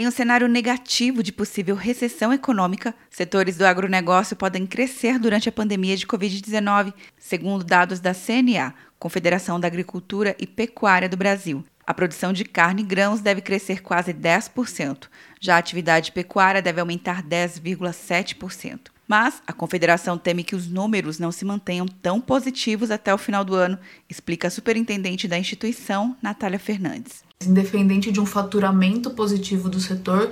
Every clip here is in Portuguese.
Em um cenário negativo de possível recessão econômica, setores do agronegócio podem crescer durante a pandemia de Covid-19, segundo dados da CNA, Confederação da Agricultura e Pecuária do Brasil. A produção de carne e grãos deve crescer quase 10%, já a atividade pecuária deve aumentar 10,7%. Mas a confederação teme que os números não se mantenham tão positivos até o final do ano, explica a superintendente da instituição, Natália Fernandes. Independente de um faturamento positivo do setor,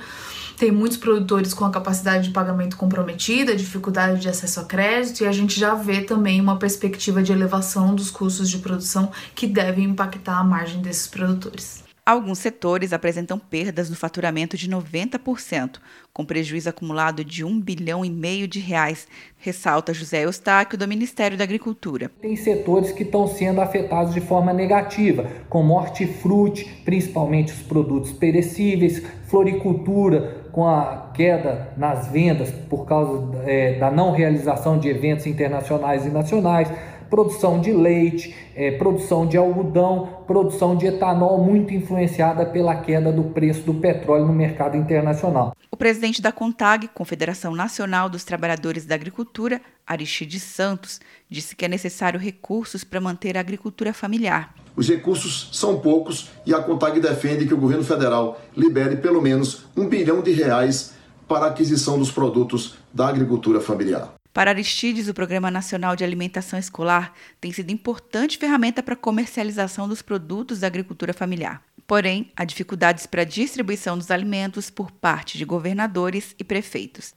tem muitos produtores com a capacidade de pagamento comprometida, dificuldade de acesso a crédito, e a gente já vê também uma perspectiva de elevação dos custos de produção que devem impactar a margem desses produtores. Alguns setores apresentam perdas no faturamento de 90%, com prejuízo acumulado de 1 bilhão e meio de reais, ressalta José Eustáquio, do Ministério da Agricultura. Tem setores que estão sendo afetados de forma negativa, como hortifruti, principalmente os produtos perecíveis, floricultura, com a queda nas vendas por causa é, da não realização de eventos internacionais e nacionais, produção de leite, é, produção de algodão, produção de etanol, muito influenciada pela queda do preço do petróleo no mercado internacional. O presidente da CONTAG, Confederação Nacional dos Trabalhadores da Agricultura, Aristides Santos, disse que é necessário recursos para manter a agricultura familiar. Os recursos são poucos e a CONTAG defende que o governo federal libere pelo menos um bilhão de reais para a aquisição dos produtos da agricultura familiar. Para Aristides, o Programa Nacional de Alimentação Escolar tem sido importante ferramenta para a comercialização dos produtos da agricultura familiar. Porém, há dificuldades para a distribuição dos alimentos por parte de governadores e prefeitos.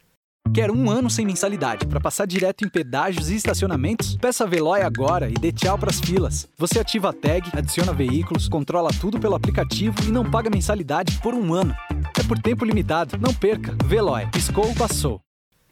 Quer um ano sem mensalidade para passar direto em pedágios e estacionamentos? Peça a Veloy agora e dê tchau para as filas. Você ativa a tag, adiciona veículos, controla tudo pelo aplicativo e não paga mensalidade por um ano. É por tempo limitado. Não perca. Veloy. Piscou, passou.